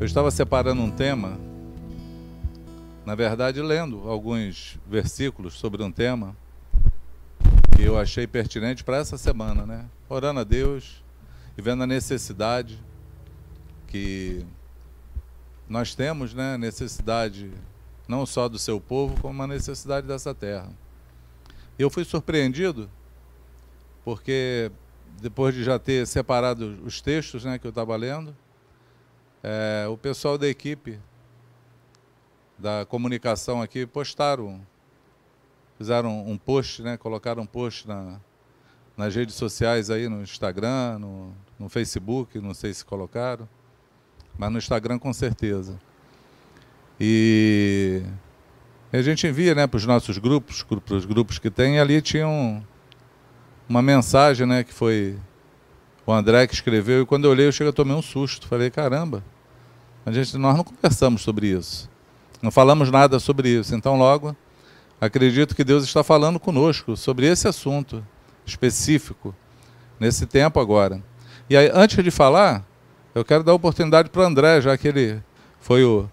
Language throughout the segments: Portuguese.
Eu estava separando um tema, na verdade, lendo alguns versículos sobre um tema que eu achei pertinente para essa semana, né? Orando a Deus e vendo a necessidade que nós temos, né? Necessidade não só do seu povo, como uma necessidade dessa terra. Eu fui surpreendido porque depois de já ter separado os textos, né, que eu estava lendo, é, o pessoal da equipe da comunicação aqui postaram, fizeram um post, né, colocaram um post na, nas redes sociais aí, no Instagram, no, no Facebook, não sei se colocaram, mas no Instagram com certeza. E a gente envia né, para os nossos grupos, para os grupos que tem, e ali tinha um, uma mensagem né, que foi o André que escreveu, e quando eu olhei, eu cheguei a tomar um susto. Falei, caramba, a gente, nós não conversamos sobre isso. Não falamos nada sobre isso. Então, logo, acredito que Deus está falando conosco sobre esse assunto específico, nesse tempo agora. E aí, antes de falar, eu quero dar oportunidade para o André, já que ele foi o,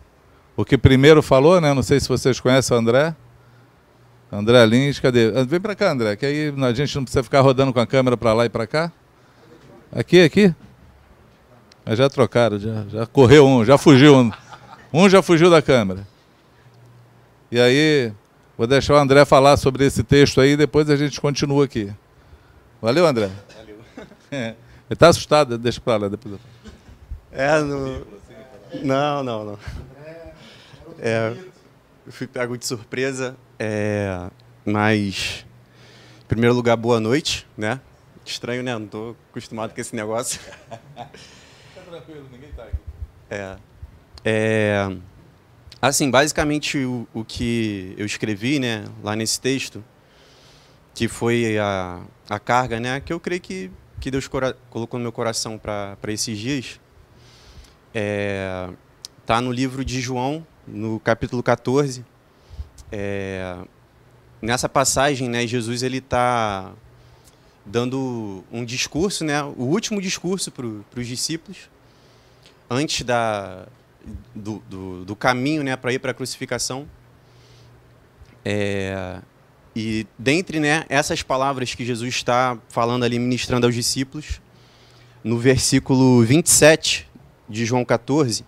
o que primeiro falou, né? Não sei se vocês conhecem o André. André Lins, cadê? Vem para cá, André, que aí a gente não precisa ficar rodando com a câmera para lá e para cá. Aqui, aqui. Mas já trocaram, já, já correu um, já fugiu um. Um já fugiu da câmera. E aí, vou deixar o André falar sobre esse texto aí e depois a gente continua aqui. Valeu, André? Valeu. É. Ele está assustado, deixa para lá depois. É, no... não, não, não. É, eu fui pego de surpresa, é, mas, em primeiro lugar, boa noite, né? Estranho, né? Não estou acostumado com esse negócio. tranquilo, ninguém tá aqui. É. é assim, basicamente o, o que eu escrevi, né, lá nesse texto, que foi a, a carga, né, que eu creio que, que Deus colocou no meu coração para esses dias, é, tá no livro de João, no capítulo 14. É, nessa passagem, né, Jesus ele está dando um discurso, né, o último discurso para os discípulos, antes da, do, do, do caminho né, para ir para a crucificação. É, e dentre né, essas palavras que Jesus está falando ali, ministrando aos discípulos, no versículo 27 de João 14,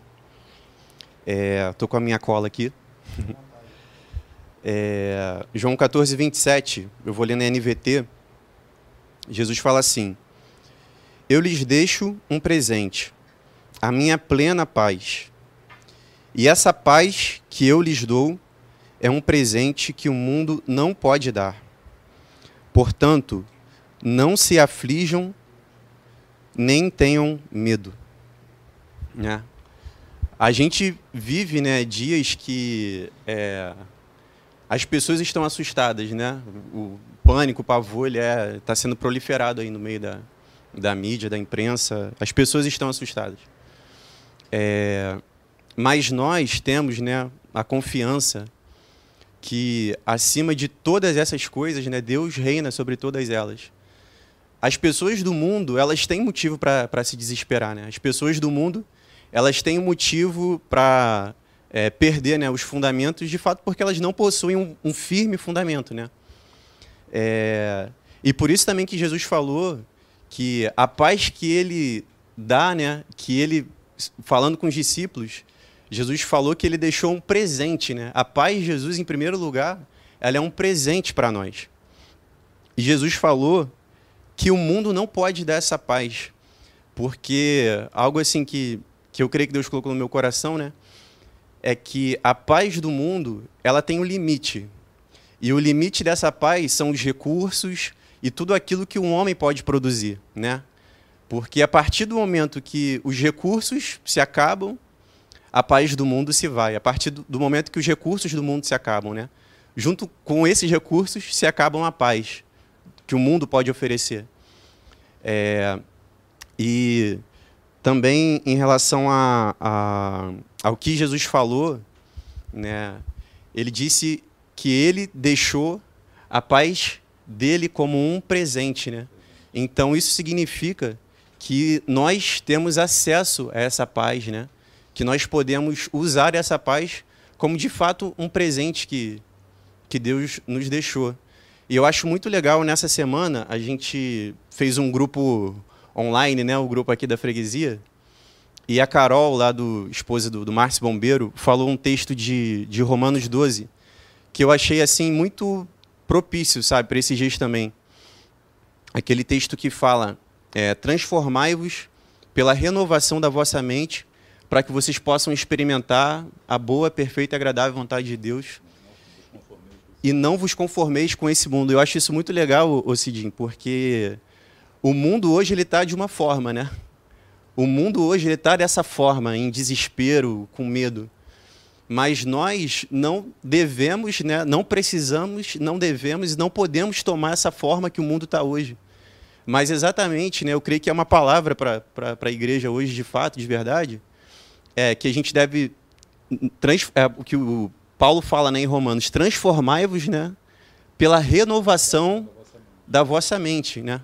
estou é, com a minha cola aqui. É, João 14, 27, eu vou ler na NVT. Jesus fala assim: Eu lhes deixo um presente a minha plena paz. E essa paz que eu lhes dou é um presente que o mundo não pode dar. Portanto, não se aflijam nem tenham medo. Né? A gente vive né, dias que é, as pessoas estão assustadas, né? O pânico, o pavor, está é, tá sendo proliferado aí no meio da, da mídia, da imprensa. As pessoas estão assustadas. É, mas nós temos né, a confiança que acima de todas essas coisas, né, Deus reina sobre todas elas. As pessoas do mundo, elas têm motivo para se desesperar. Né? As pessoas do mundo, elas têm motivo para é, perder né, os fundamentos, de fato, porque elas não possuem um, um firme fundamento. Né? É, e por isso também que Jesus falou que a paz que ele dá, né, que ele falando com os discípulos, Jesus falou que ele deixou um presente, né? A paz de Jesus, em primeiro lugar, ela é um presente para nós. E Jesus falou que o mundo não pode dar essa paz, porque algo assim que, que eu creio que Deus colocou no meu coração, né? É que a paz do mundo, ela tem um limite. E o limite dessa paz são os recursos e tudo aquilo que um homem pode produzir, né? Porque a partir do momento que os recursos se acabam, a paz do mundo se vai. A partir do momento que os recursos do mundo se acabam, né? Junto com esses recursos se acabam a paz que o mundo pode oferecer. É, e também em relação a, a, ao que Jesus falou, né? Ele disse que ele deixou a paz dele como um presente, né? Então isso significa que nós temos acesso a essa paz, né? que nós podemos usar essa paz como de fato um presente que, que Deus nos deixou. E eu acho muito legal nessa semana a gente fez um grupo online, né, o grupo aqui da freguesia, e a Carol, lá do esposa do, do Márcio Bombeiro, falou um texto de, de Romanos 12, que eu achei assim muito propício, sabe, para esses dias também. Aquele texto que fala: é, transformai-vos pela renovação da vossa mente, para que vocês possam experimentar a boa, perfeita e agradável vontade de Deus. E não vos conformeis com esse mundo. Eu acho isso muito legal, Ocidim, porque o mundo hoje ele está de uma forma, né? O mundo hoje ele está dessa forma, em desespero, com medo. Mas nós não devemos, né, não precisamos, não devemos e não podemos tomar essa forma que o mundo está hoje. Mas exatamente, né, eu creio que é uma palavra para a igreja hoje, de fato, de verdade, é que a gente deve. Trans, é, o que o Paulo fala né, em Romanos: transformai-vos né, pela renovação da vossa mente. Né?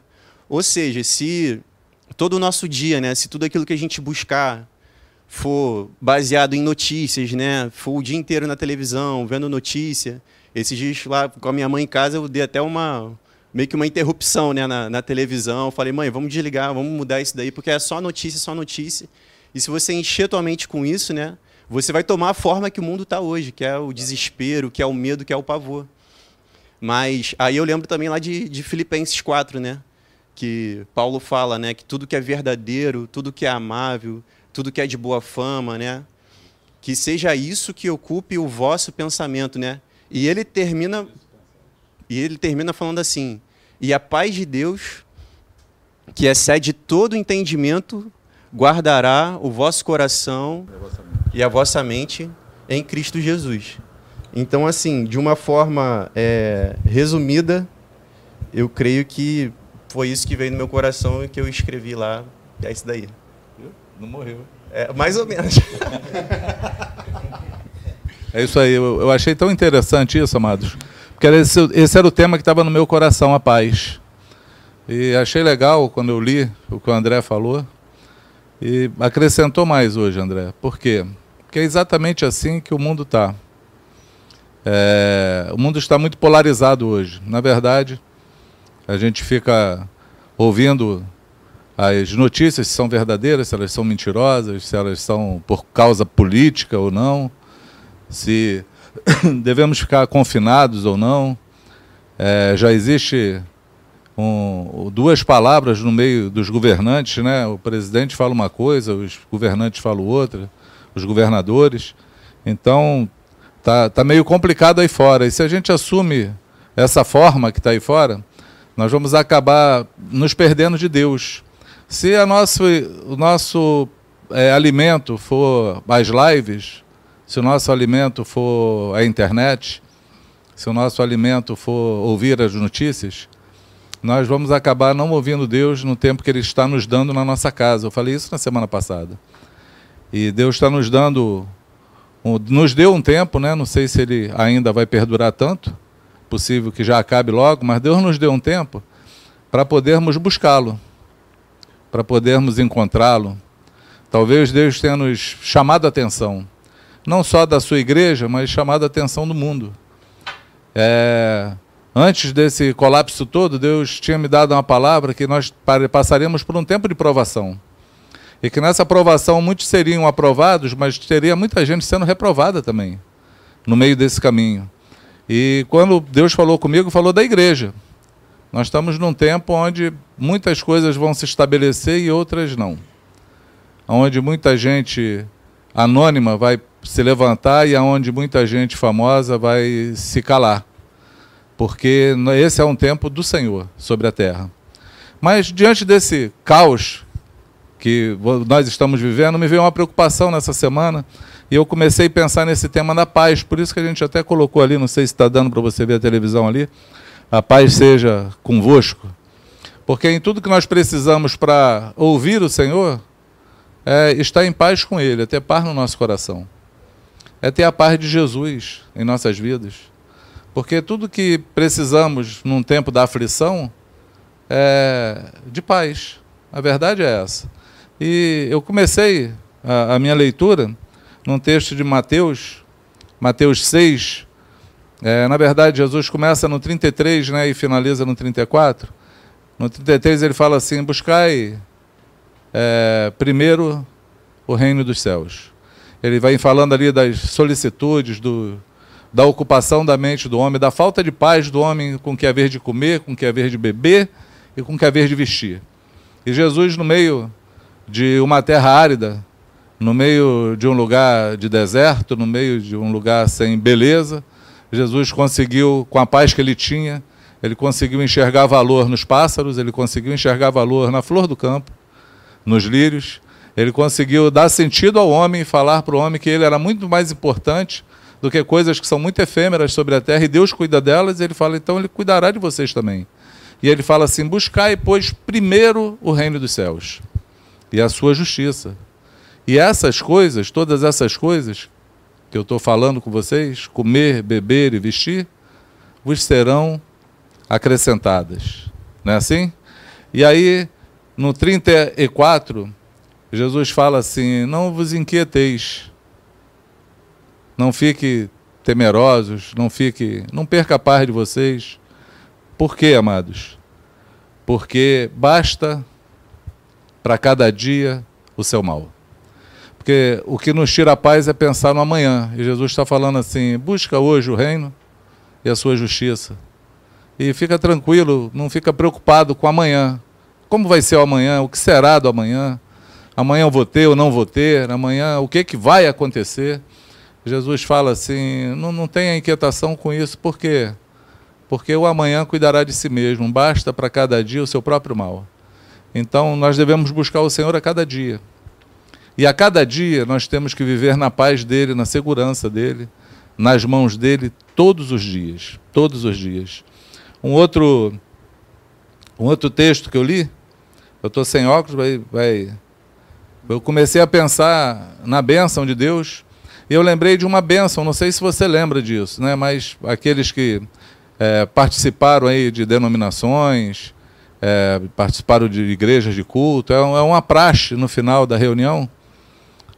Ou seja, se todo o nosso dia, né, se tudo aquilo que a gente buscar for baseado em notícias, né, for o dia inteiro na televisão, vendo notícia, esses dias lá com a minha mãe em casa eu dei até uma meio que uma interrupção né, na, na televisão. Falei, mãe, vamos desligar, vamos mudar isso daí, porque é só notícia, só notícia. E se você encher tua mente com isso, né, você vai tomar a forma que o mundo está hoje, que é o desespero, que é o medo, que é o pavor. Mas aí eu lembro também lá de, de Filipenses 4, né? que Paulo fala, né, que tudo que é verdadeiro, tudo que é amável, tudo que é de boa fama, né, que seja isso que ocupe o vosso pensamento, né? E ele termina e ele termina falando assim: "E a paz de Deus, que excede todo entendimento, guardará o vosso coração e a vossa mente em Cristo Jesus." Então, assim, de uma forma é, resumida, eu creio que foi isso que veio no meu coração e que eu escrevi lá. E é isso daí. Não morreu. É, mais ou menos. é isso aí. Eu, eu, achei tão interessante isso, amados. Porque esse, esse era o tema que estava no meu coração, a paz. E achei legal quando eu li o que o André falou. E acrescentou mais hoje, André. Por quê? Porque é exatamente assim que o mundo está. É, o mundo está muito polarizado hoje. Na verdade, a gente fica ouvindo as notícias se são verdadeiras, se elas são mentirosas, se elas são por causa política ou não, se devemos ficar confinados ou não. É, já existe um, duas palavras no meio dos governantes, né? O presidente fala uma coisa, os governantes falam outra, os governadores. Então tá, tá meio complicado aí fora. E se a gente assume essa forma que está aí fora, nós vamos acabar nos perdendo de Deus. Se a nosso, o nosso é, alimento for as lives, se o nosso alimento for a internet, se o nosso alimento for ouvir as notícias, nós vamos acabar não ouvindo Deus no tempo que Ele está nos dando na nossa casa. Eu falei isso na semana passada. E Deus está nos dando, nos deu um tempo, né? não sei se Ele ainda vai perdurar tanto, possível que já acabe logo, mas Deus nos deu um tempo para podermos buscá-lo, para podermos encontrá-lo. Talvez Deus tenha nos chamado a atenção, não só da sua igreja, mas chamado a atenção do mundo. É, antes desse colapso todo, Deus tinha me dado uma palavra que nós passaríamos por um tempo de provação. E que nessa provação muitos seriam aprovados, mas teria muita gente sendo reprovada também, no meio desse caminho. E quando Deus falou comigo, falou da igreja. Nós estamos num tempo onde muitas coisas vão se estabelecer e outras não. Onde muita gente anônima vai se levantar e aonde muita gente famosa vai se calar. Porque esse é um tempo do Senhor sobre a terra. Mas diante desse caos que nós estamos vivendo, me veio uma preocupação nessa semana e eu comecei a pensar nesse tema da paz, por isso que a gente até colocou ali, não sei se está dando para você ver a televisão ali, a paz seja convosco. Porque em tudo que nós precisamos para ouvir o Senhor, é estar em paz com Ele, é ter paz no nosso coração. É ter a paz de Jesus em nossas vidas. Porque tudo que precisamos num tempo da aflição é de paz. A verdade é essa. E eu comecei a, a minha leitura num texto de Mateus, Mateus 6. É, na verdade, Jesus começa no 33 né, e finaliza no 34. No 33 ele fala assim: Buscai é, primeiro o reino dos céus. Ele vai falando ali das solicitudes, do, da ocupação da mente do homem, da falta de paz do homem com que haver de comer, com que haver de beber e com que haver de vestir. E Jesus, no meio de uma terra árida, no meio de um lugar de deserto, no meio de um lugar sem beleza, Jesus conseguiu, com a paz que ele tinha, ele conseguiu enxergar valor nos pássaros, ele conseguiu enxergar valor na flor do campo, nos lírios, ele conseguiu dar sentido ao homem e falar para o homem que ele era muito mais importante do que coisas que são muito efêmeras sobre a terra e Deus cuida delas, e ele fala, então ele cuidará de vocês também. E ele fala assim: buscai, pois, primeiro o reino dos céus e a sua justiça. E essas coisas, todas essas coisas que eu estou falando com vocês, comer, beber e vestir, vos serão acrescentadas. Não é assim? E aí, no 34, Jesus fala assim: Não vos inquieteis, não fique temerosos, não fique, não perca a paz de vocês. Por quê, amados? Porque basta para cada dia o seu mal. Porque o que nos tira a paz é pensar no amanhã. E Jesus está falando assim: busca hoje o reino e a sua justiça. E fica tranquilo, não fica preocupado com amanhã. Como vai ser o amanhã? O que será do amanhã? Amanhã eu vou ter ou não vou ter? Amanhã o que, que vai acontecer? Jesus fala assim: não, não tenha inquietação com isso, por quê? Porque o amanhã cuidará de si mesmo, basta para cada dia o seu próprio mal. Então nós devemos buscar o Senhor a cada dia. E a cada dia nós temos que viver na paz dele, na segurança dele, nas mãos dele todos os dias, todos os dias. Um outro um outro texto que eu li, eu estou sem óculos, vai, vai, eu comecei a pensar na bênção de Deus, e eu lembrei de uma bênção, não sei se você lembra disso, né? mas aqueles que é, participaram aí de denominações, é, participaram de igrejas de culto, é, é uma praxe no final da reunião,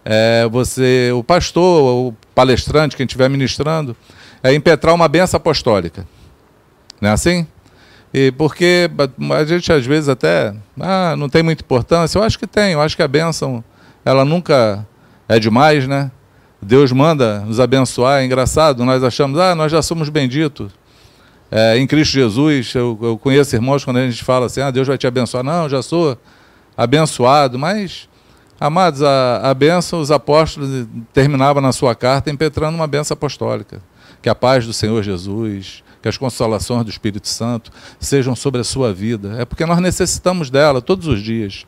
é, você, o pastor, o palestrante, quem estiver ministrando, é impetrar uma benção apostólica. Não é assim? E porque a gente às vezes até ah, não tem muita importância, eu acho que tem, eu acho que a bênção ela nunca é demais, né? Deus manda nos abençoar, é engraçado, nós achamos, ah, nós já somos benditos. É, em Cristo Jesus, eu, eu conheço irmãos quando a gente fala assim, ah, Deus vai te abençoar. Não, já sou abençoado, mas Amados, a, a bênção, os apóstolos terminavam na sua carta impetrando uma bênção apostólica. Que a paz do Senhor Jesus, que as consolações do Espírito Santo sejam sobre a sua vida. É porque nós necessitamos dela todos os dias.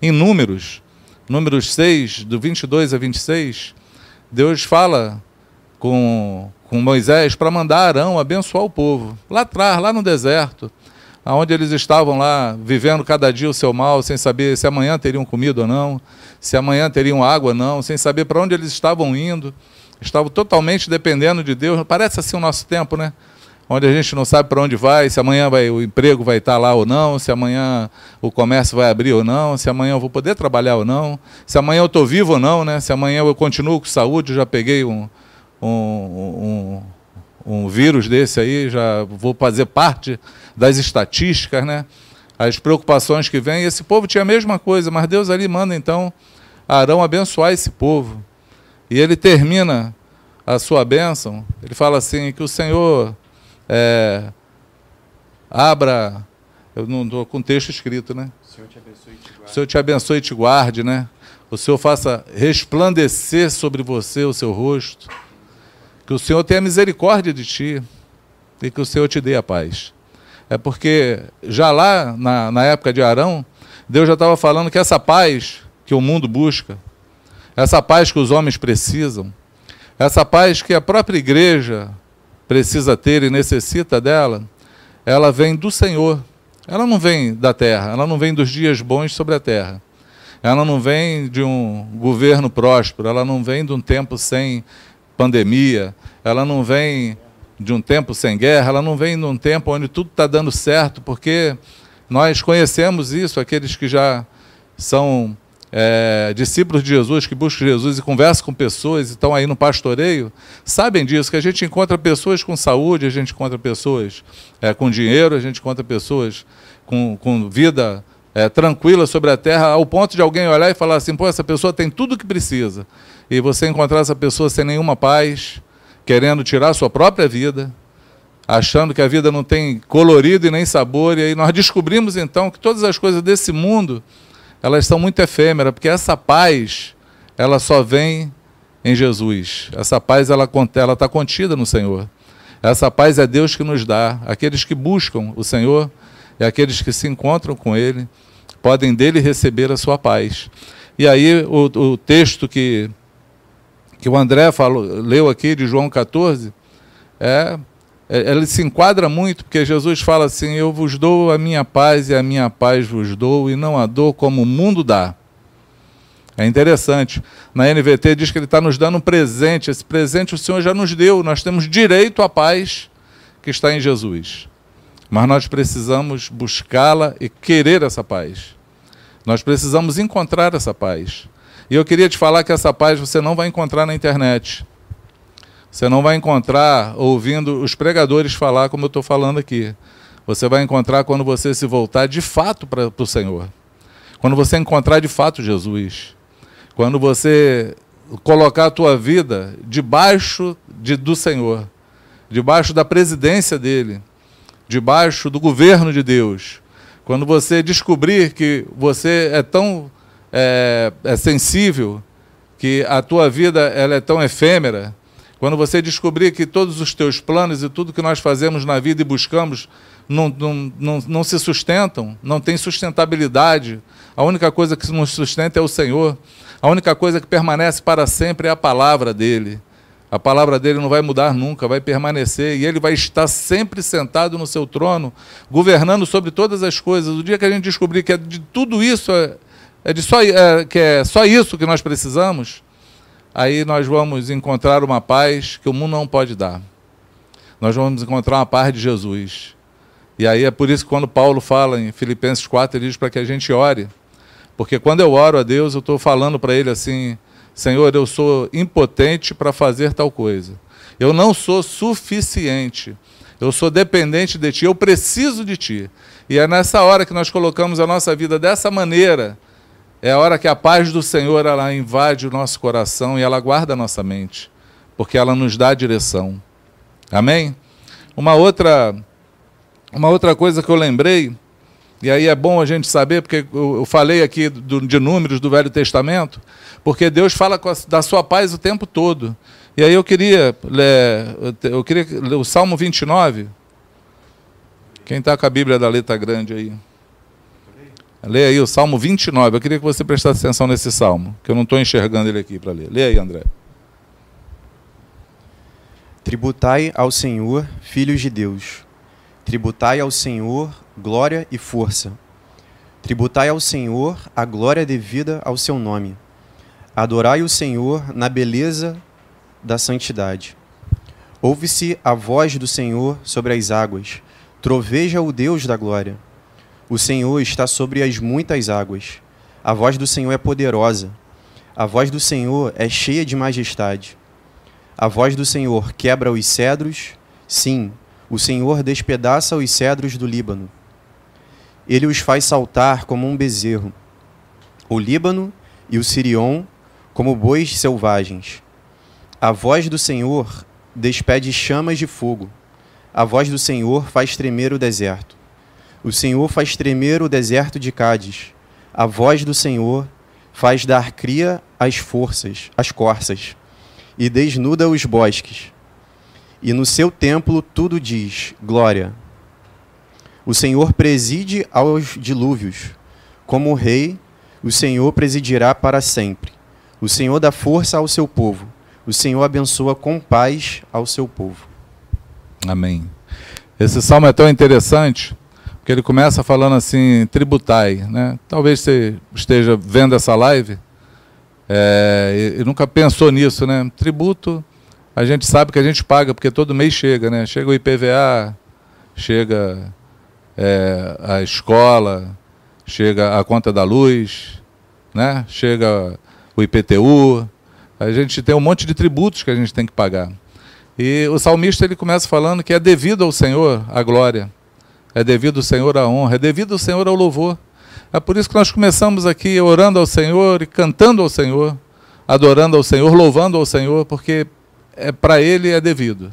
Em Números, Números 6, do 22 a 26, Deus fala com, com Moisés para mandar Arão abençoar o povo. Lá atrás, lá no deserto aonde eles estavam lá vivendo cada dia o seu mal, sem saber se amanhã teriam comida ou não, se amanhã teriam água ou não, sem saber para onde eles estavam indo, estavam totalmente dependendo de Deus. Parece assim o nosso tempo, né? Onde a gente não sabe para onde vai, se amanhã vai, o emprego vai estar lá ou não, se amanhã o comércio vai abrir ou não, se amanhã eu vou poder trabalhar ou não, se amanhã eu estou vivo ou não, né? se amanhã eu continuo com saúde, já peguei um, um, um um vírus desse aí, já vou fazer parte das estatísticas, né? As preocupações que vêm. Esse povo tinha a mesma coisa, mas Deus ali manda então Arão abençoar esse povo. E ele termina a sua bênção, ele fala assim: que o Senhor é, abra. Eu não estou com texto escrito, né? O Senhor te abençoe e te guarde. O Senhor te abençoe e te guarde, né? O Senhor faça resplandecer sobre você o seu rosto que o Senhor tenha misericórdia de ti e que o Senhor te dê a paz. É porque já lá na, na época de Arão, Deus já estava falando que essa paz que o mundo busca, essa paz que os homens precisam, essa paz que a própria igreja precisa ter e necessita dela, ela vem do Senhor. Ela não vem da terra, ela não vem dos dias bons sobre a terra. Ela não vem de um governo próspero, ela não vem de um tempo sem pandemia, ela não vem de um tempo sem guerra, ela não vem de um tempo onde tudo está dando certo, porque nós conhecemos isso, aqueles que já são é, discípulos de Jesus que buscam Jesus e conversam com pessoas e estão aí no pastoreio, sabem disso, que a gente encontra pessoas com saúde, a gente encontra pessoas é, com dinheiro, a gente encontra pessoas com, com vida é, tranquila sobre a terra, ao ponto de alguém olhar e falar assim: pô, essa pessoa tem tudo o que precisa. E você encontrar essa pessoa sem nenhuma paz, querendo tirar sua própria vida, achando que a vida não tem colorido e nem sabor, e aí nós descobrimos então que todas as coisas desse mundo elas são muito efêmeras, porque essa paz, ela só vem em Jesus. Essa paz, ela está contida no Senhor. Essa paz é Deus que nos dá. Aqueles que buscam o Senhor e aqueles que se encontram com Ele podem dele receber a sua paz. E aí o, o texto que, que o André falou, leu aqui de João 14 é é, ele se enquadra muito, porque Jesus fala assim: Eu vos dou a minha paz e a minha paz vos dou, e não a dou como o mundo dá. É interessante. Na NVT diz que ele está nos dando um presente. Esse presente o Senhor já nos deu. Nós temos direito à paz que está em Jesus. Mas nós precisamos buscá-la e querer essa paz. Nós precisamos encontrar essa paz. E eu queria te falar que essa paz você não vai encontrar na internet. Você não vai encontrar ouvindo os pregadores falar como eu estou falando aqui. Você vai encontrar quando você se voltar de fato para o Senhor. Quando você encontrar de fato Jesus. Quando você colocar a tua vida debaixo de, do Senhor, debaixo da presidência dele, debaixo do governo de Deus. Quando você descobrir que você é tão é, é sensível, que a tua vida ela é tão efêmera, quando você descobrir que todos os teus planos e tudo que nós fazemos na vida e buscamos não, não, não, não se sustentam, não tem sustentabilidade, a única coisa que nos sustenta é o Senhor, a única coisa que permanece para sempre é a palavra dele. A palavra dele não vai mudar nunca, vai permanecer e ele vai estar sempre sentado no seu trono, governando sobre todas as coisas. O dia que a gente descobrir que é de tudo isso, é, é de só, é, que é só isso que nós precisamos, aí nós vamos encontrar uma paz que o mundo não pode dar. Nós vamos encontrar uma paz de Jesus. E aí é por isso que quando Paulo fala em Filipenses 4, ele diz para que a gente ore. Porque quando eu oro a Deus, eu estou falando para ele assim: Senhor, eu sou impotente para fazer tal coisa. Eu não sou suficiente. Eu sou dependente de Ti. Eu preciso de Ti. E é nessa hora que nós colocamos a nossa vida dessa maneira é a hora que a paz do Senhor ela invade o nosso coração e ela guarda a nossa mente, porque ela nos dá direção. Amém? Uma outra, uma outra coisa que eu lembrei, e aí é bom a gente saber, porque eu falei aqui do, de números do Velho Testamento, porque Deus fala da sua paz o tempo todo. E aí eu queria, eu queria o Salmo 29. Quem está com a Bíblia da letra grande aí? Leia aí o Salmo 29. Eu queria que você prestasse atenção nesse salmo, que eu não estou enxergando ele aqui para ler. Leia aí, André. Tributai ao Senhor, filhos de Deus. Tributai ao Senhor glória e força. Tributai ao Senhor a glória devida ao seu nome. Adorai o Senhor na beleza da santidade. Ouve-se a voz do Senhor sobre as águas. Troveja o Deus da glória. O Senhor está sobre as muitas águas. A voz do Senhor é poderosa. A voz do Senhor é cheia de majestade. A voz do Senhor quebra os cedros. Sim, o Senhor despedaça os cedros do Líbano. Ele os faz saltar como um bezerro. O Líbano e o Sirion como bois selvagens. A voz do Senhor despede chamas de fogo. A voz do Senhor faz tremer o deserto. O Senhor faz tremer o deserto de Cádiz. A voz do Senhor faz dar cria às forças, às corças, e desnuda os bosques. E no seu templo tudo diz: glória. O Senhor preside aos dilúvios. Como rei, o Senhor presidirá para sempre. O Senhor dá força ao seu povo. O Senhor abençoa com paz ao seu povo. Amém. Esse salmo é tão interessante porque ele começa falando assim, tributai. Né? Talvez você esteja vendo essa live é, e, e, nunca pensou nisso. Né? Tributo, a gente sabe que a gente paga, porque todo mês chega. Né? Chega o IPVA, chega é, a escola, chega a conta da luz, né? chega o IPTU, a gente tem um monte de tributos que a gente tem que pagar. E o salmista ele começa falando que é devido ao Senhor a glória, é devido ao Senhor a honra, é devido ao Senhor ao louvor. É por isso que nós começamos aqui orando ao Senhor e cantando ao Senhor, adorando ao Senhor, louvando ao Senhor, porque é para Ele é devido.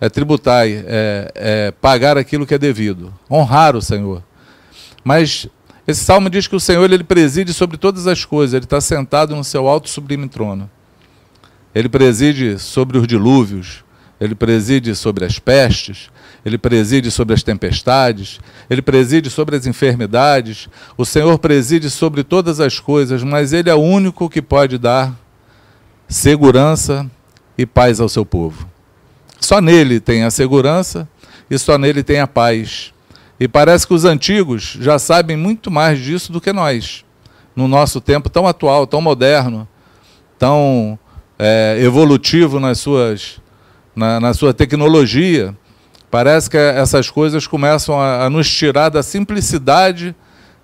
É tributar, é, é pagar aquilo que é devido, honrar o Senhor. Mas esse salmo diz que o Senhor ele preside sobre todas as coisas, ele está sentado no seu alto sublime trono. Ele preside sobre os dilúvios, ele preside sobre as pestes, ele preside sobre as tempestades, ele preside sobre as enfermidades. O Senhor preside sobre todas as coisas, mas ele é o único que pode dar segurança e paz ao seu povo. Só nele tem a segurança e só nele tem a paz. E parece que os antigos já sabem muito mais disso do que nós, no nosso tempo tão atual, tão moderno, tão é, evolutivo nas suas, na, na, sua tecnologia. Parece que essas coisas começam a, a nos tirar da simplicidade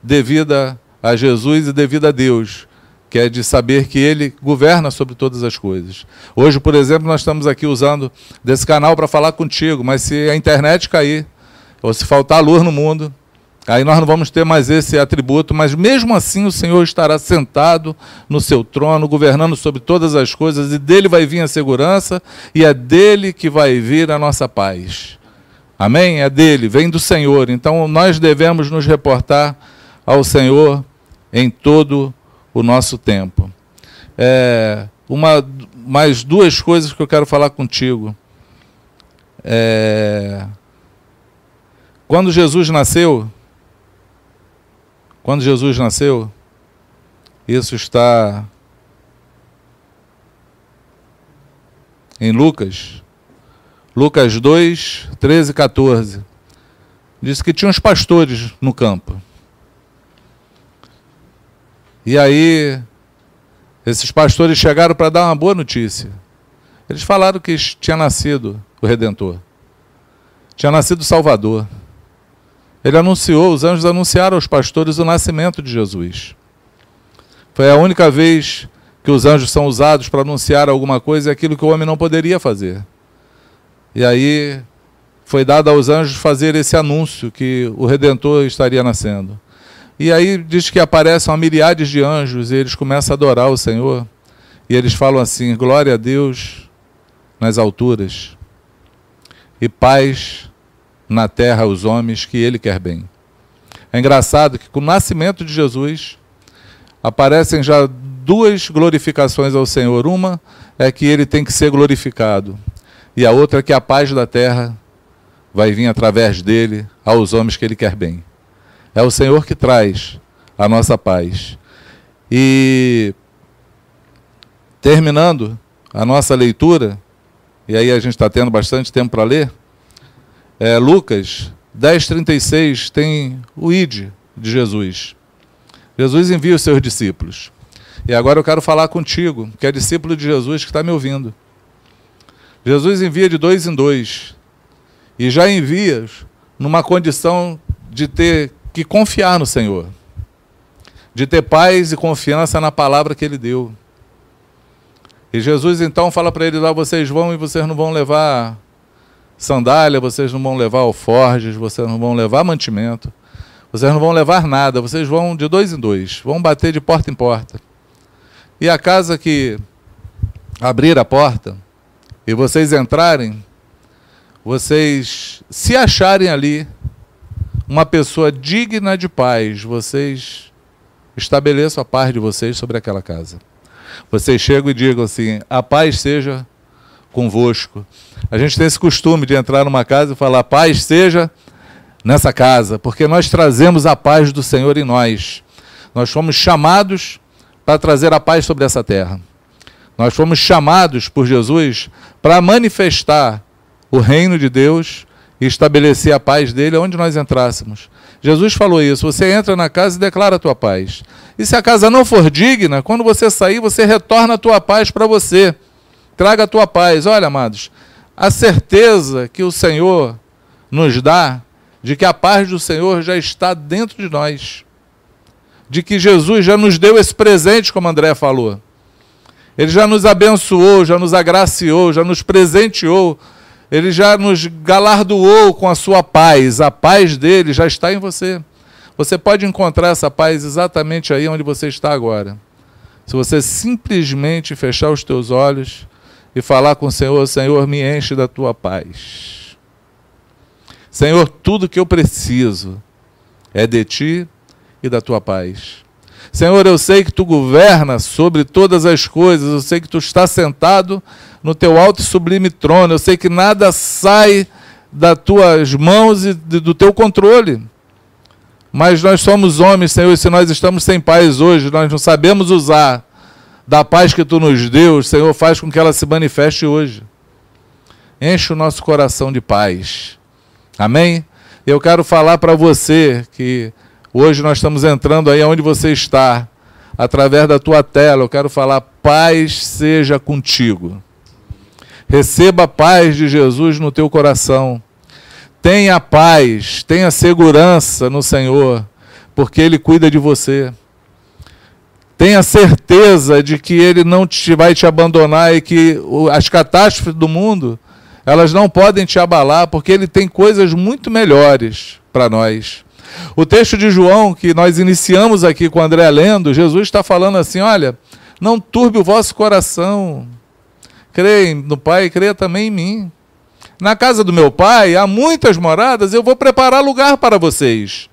devida a Jesus e devida a Deus, que é de saber que Ele governa sobre todas as coisas. Hoje, por exemplo, nós estamos aqui usando desse canal para falar contigo, mas se a internet cair, ou se faltar luz no mundo, Aí nós não vamos ter mais esse atributo, mas mesmo assim o Senhor estará sentado no seu trono, governando sobre todas as coisas, e dele vai vir a segurança, e é dele que vai vir a nossa paz. Amém? É dele, vem do Senhor. Então nós devemos nos reportar ao Senhor em todo o nosso tempo. É, uma, mais duas coisas que eu quero falar contigo. É, quando Jesus nasceu, quando Jesus nasceu, isso está em Lucas, Lucas 2, 13 e 14. Diz que tinha uns pastores no campo. E aí, esses pastores chegaram para dar uma boa notícia. Eles falaram que tinha nascido o Redentor, tinha nascido o Salvador. Ele anunciou, os anjos anunciaram aos pastores o nascimento de Jesus. Foi a única vez que os anjos são usados para anunciar alguma coisa é aquilo que o homem não poderia fazer. E aí foi dado aos anjos fazer esse anúncio que o Redentor estaria nascendo. E aí diz que aparecem miríades de anjos e eles começam a adorar o Senhor. E eles falam assim: glória a Deus nas alturas e paz na terra aos homens que ele quer bem. É engraçado que com o nascimento de Jesus aparecem já duas glorificações ao Senhor. Uma é que ele tem que ser glorificado, e a outra é que a paz da terra vai vir através dele aos homens que ele quer bem. É o Senhor que traz a nossa paz. E terminando a nossa leitura, e aí a gente está tendo bastante tempo para ler, é, Lucas 10,36 tem o id de Jesus. Jesus envia os seus discípulos. E agora eu quero falar contigo, que é discípulo de Jesus, que está me ouvindo. Jesus envia de dois em dois. E já envia numa condição de ter que confiar no Senhor. De ter paz e confiança na palavra que ele deu. E Jesus então fala para eles lá: vocês vão e vocês não vão levar sandália, vocês não vão levar alforjes, vocês não vão levar mantimento, vocês não vão levar nada, vocês vão de dois em dois, vão bater de porta em porta. E a casa que abrir a porta e vocês entrarem, vocês se acharem ali uma pessoa digna de paz, vocês estabeleçam a paz de vocês sobre aquela casa. Vocês chegam e digam assim: a paz seja convosco. A gente tem esse costume de entrar numa casa e falar: paz seja nessa casa, porque nós trazemos a paz do Senhor em nós. Nós fomos chamados para trazer a paz sobre essa terra. Nós fomos chamados por Jesus para manifestar o reino de Deus e estabelecer a paz dele onde nós entrássemos. Jesus falou isso: você entra na casa e declara a tua paz. E se a casa não for digna, quando você sair, você retorna a tua paz para você. Traga a tua paz. Olha, amados, a certeza que o Senhor nos dá de que a paz do Senhor já está dentro de nós. de que Jesus já nos deu esse presente, como André falou. Ele já nos abençoou, já nos agraciou, já nos presenteou, ele já nos galardoou com a sua paz. A paz dele já está em você. Você pode encontrar essa paz exatamente aí onde você está agora. Se você simplesmente fechar os teus olhos e falar com o Senhor: Senhor, me enche da tua paz. Senhor, tudo que eu preciso é de ti e da tua paz. Senhor, eu sei que tu governas sobre todas as coisas, eu sei que tu está sentado no teu alto e sublime trono, eu sei que nada sai das tuas mãos e do teu controle. Mas nós somos homens, Senhor, e se nós estamos sem paz hoje, nós não sabemos usar da paz que tu nos deu, Senhor, faz com que ela se manifeste hoje. Enche o nosso coração de paz. Amém? Eu quero falar para você que Hoje nós estamos entrando aí onde você está, através da tua tela. Eu quero falar: paz seja contigo. Receba a paz de Jesus no teu coração. Tenha paz, tenha segurança no Senhor, porque Ele cuida de você. Tenha certeza de que Ele não te, vai te abandonar e que as catástrofes do mundo elas não podem te abalar, porque Ele tem coisas muito melhores para nós. O texto de João, que nós iniciamos aqui com André lendo, Jesus está falando assim: olha, não turbe o vosso coração. Creia no Pai, creia também em mim. Na casa do meu Pai há muitas moradas, eu vou preparar lugar para vocês.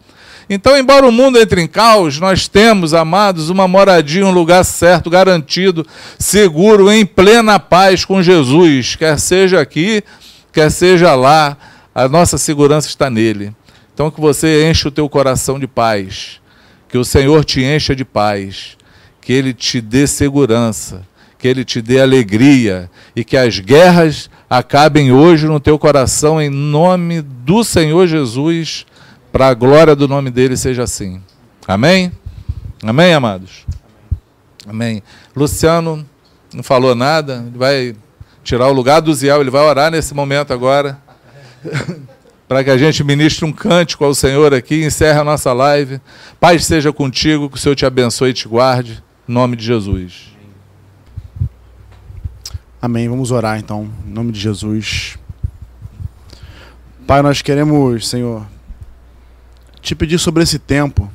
Então, embora o mundo entre em caos, nós temos, amados, uma moradia, um lugar certo, garantido, seguro, em plena paz com Jesus, quer seja aqui, quer seja lá, a nossa segurança está nele. Então que você enche o teu coração de paz, que o Senhor te encha de paz, que ele te dê segurança, que ele te dê alegria e que as guerras acabem hoje no teu coração em nome do Senhor Jesus, para a glória do nome dele seja assim. Amém? Amém, amados. Amém. Luciano não falou nada, ele vai tirar o lugar do Ziel, ele vai orar nesse momento agora. para que a gente ministre um cântico ao Senhor aqui encerre a nossa live. Paz seja contigo, que o Senhor te abençoe e te guarde. Em nome de Jesus. Amém. Vamos orar então, em nome de Jesus. Pai, nós queremos, Senhor, te pedir sobre esse tempo.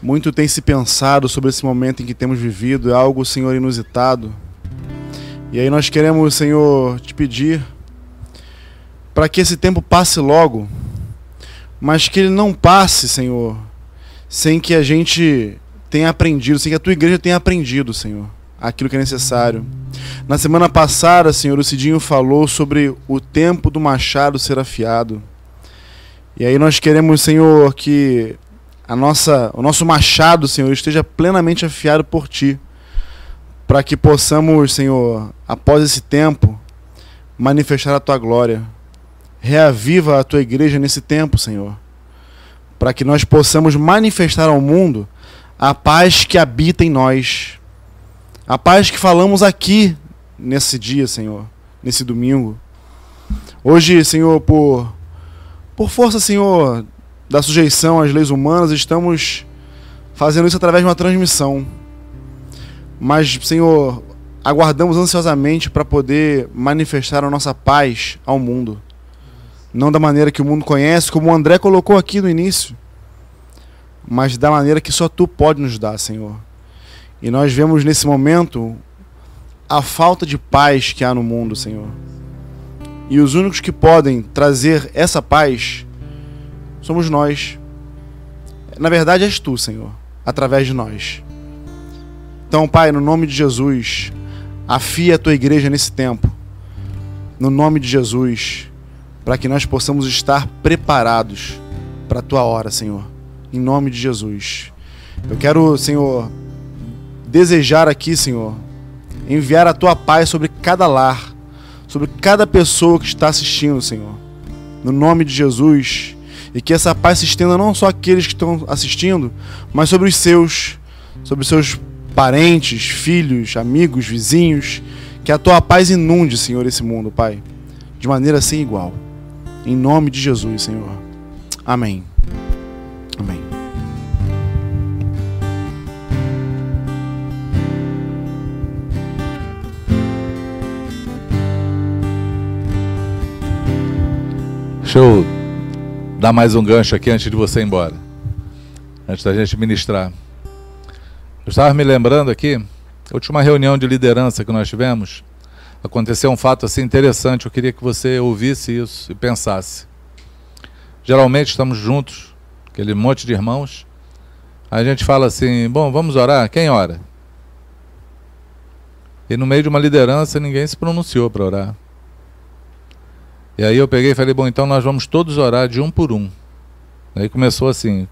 Muito tem se pensado sobre esse momento em que temos vivido, é algo, Senhor, inusitado. E aí nós queremos, Senhor, te pedir para que esse tempo passe logo, mas que ele não passe, Senhor, sem que a gente tenha aprendido, sem que a tua igreja tenha aprendido, Senhor, aquilo que é necessário. Na semana passada, Senhor, o Cidinho falou sobre o tempo do machado ser afiado. E aí nós queremos, Senhor, que a nossa, o nosso machado, Senhor, esteja plenamente afiado por Ti, para que possamos, Senhor, após esse tempo, manifestar a Tua glória. Reaviva a tua igreja nesse tempo, Senhor, para que nós possamos manifestar ao mundo a paz que habita em nós. A paz que falamos aqui nesse dia, Senhor, nesse domingo. Hoje, Senhor, por por força, Senhor, da sujeição às leis humanas, estamos fazendo isso através de uma transmissão. Mas, Senhor, aguardamos ansiosamente para poder manifestar a nossa paz ao mundo não da maneira que o mundo conhece, como o André colocou aqui no início, mas da maneira que só tu pode nos dar, Senhor. E nós vemos nesse momento a falta de paz que há no mundo, Senhor. E os únicos que podem trazer essa paz somos nós. Na verdade, és tu, Senhor, através de nós. Então, Pai, no nome de Jesus, afia a tua igreja nesse tempo. No nome de Jesus para que nós possamos estar preparados para a tua hora, Senhor. Em nome de Jesus. Eu quero, Senhor, desejar aqui, Senhor, enviar a tua paz sobre cada lar, sobre cada pessoa que está assistindo, Senhor. No nome de Jesus. E que essa paz se estenda não só àqueles que estão assistindo, mas sobre os seus, sobre os seus parentes, filhos, amigos, vizinhos. Que a tua paz inunde, Senhor, esse mundo, Pai, de maneira sem igual. Em nome de Jesus, Senhor. Amém. Amém. Deixa eu dar mais um gancho aqui antes de você ir embora. Antes da gente ministrar. Eu estava me lembrando aqui, a última reunião de liderança que nós tivemos, aconteceu um fato assim interessante. Eu queria que você ouvisse isso e pensasse. Geralmente estamos juntos, aquele monte de irmãos. A gente fala assim: bom, vamos orar? Quem ora? E no meio de uma liderança ninguém se pronunciou para orar. E aí eu peguei e falei: bom, então nós vamos todos orar de um por um. Aí começou assim: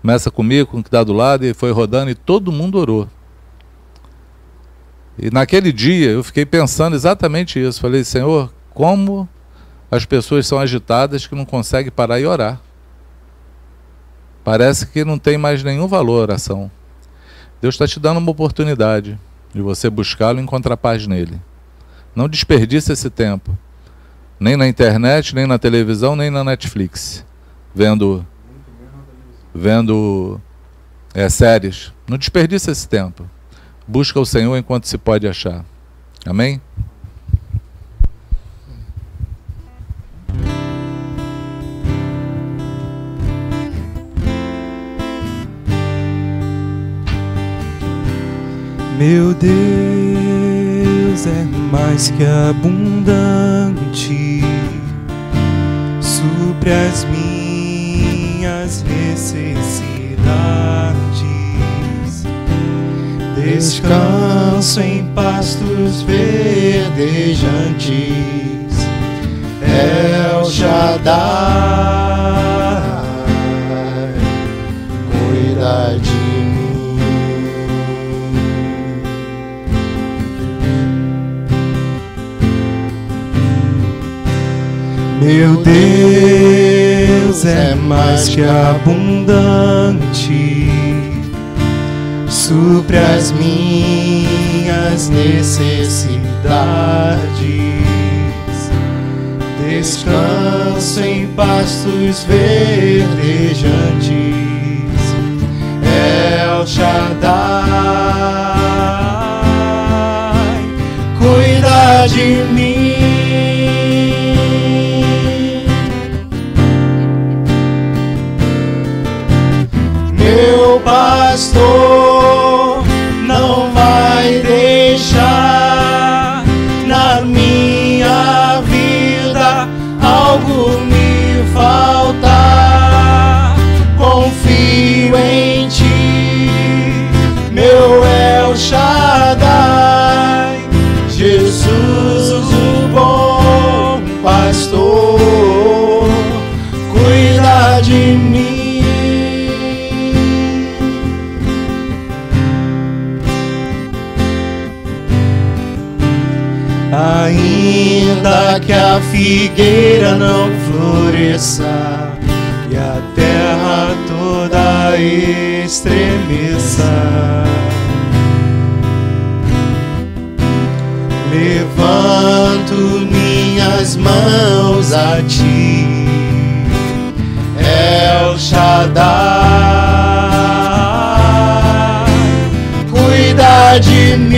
começa comigo, com o que dá do lado, e foi rodando e todo mundo orou. E naquele dia eu fiquei pensando exatamente isso. Falei: Senhor, como as pessoas são agitadas que não conseguem parar e orar. Parece que não tem mais nenhum valor a oração. Deus está te dando uma oportunidade de você buscá-lo e encontrar paz nele. Não desperdice esse tempo, nem na internet, nem na televisão, nem na Netflix, vendo vendo é, séries. Não desperdice esse tempo. Busca o Senhor enquanto se pode achar. Amém? Meu Deus é mais que abundante, supre as minhas necessidades. Descanso em pastos verdejantes, El Shaddai, cuida de Meu Deus é mais que abundante, supre as minhas necessidades. Descanso em pastos verdejantes, El Shaddai, cuida de mim. Que a figueira não floresça e a terra toda estremeça, levanto minhas mãos a ti, El Shaddai, cuida de mim.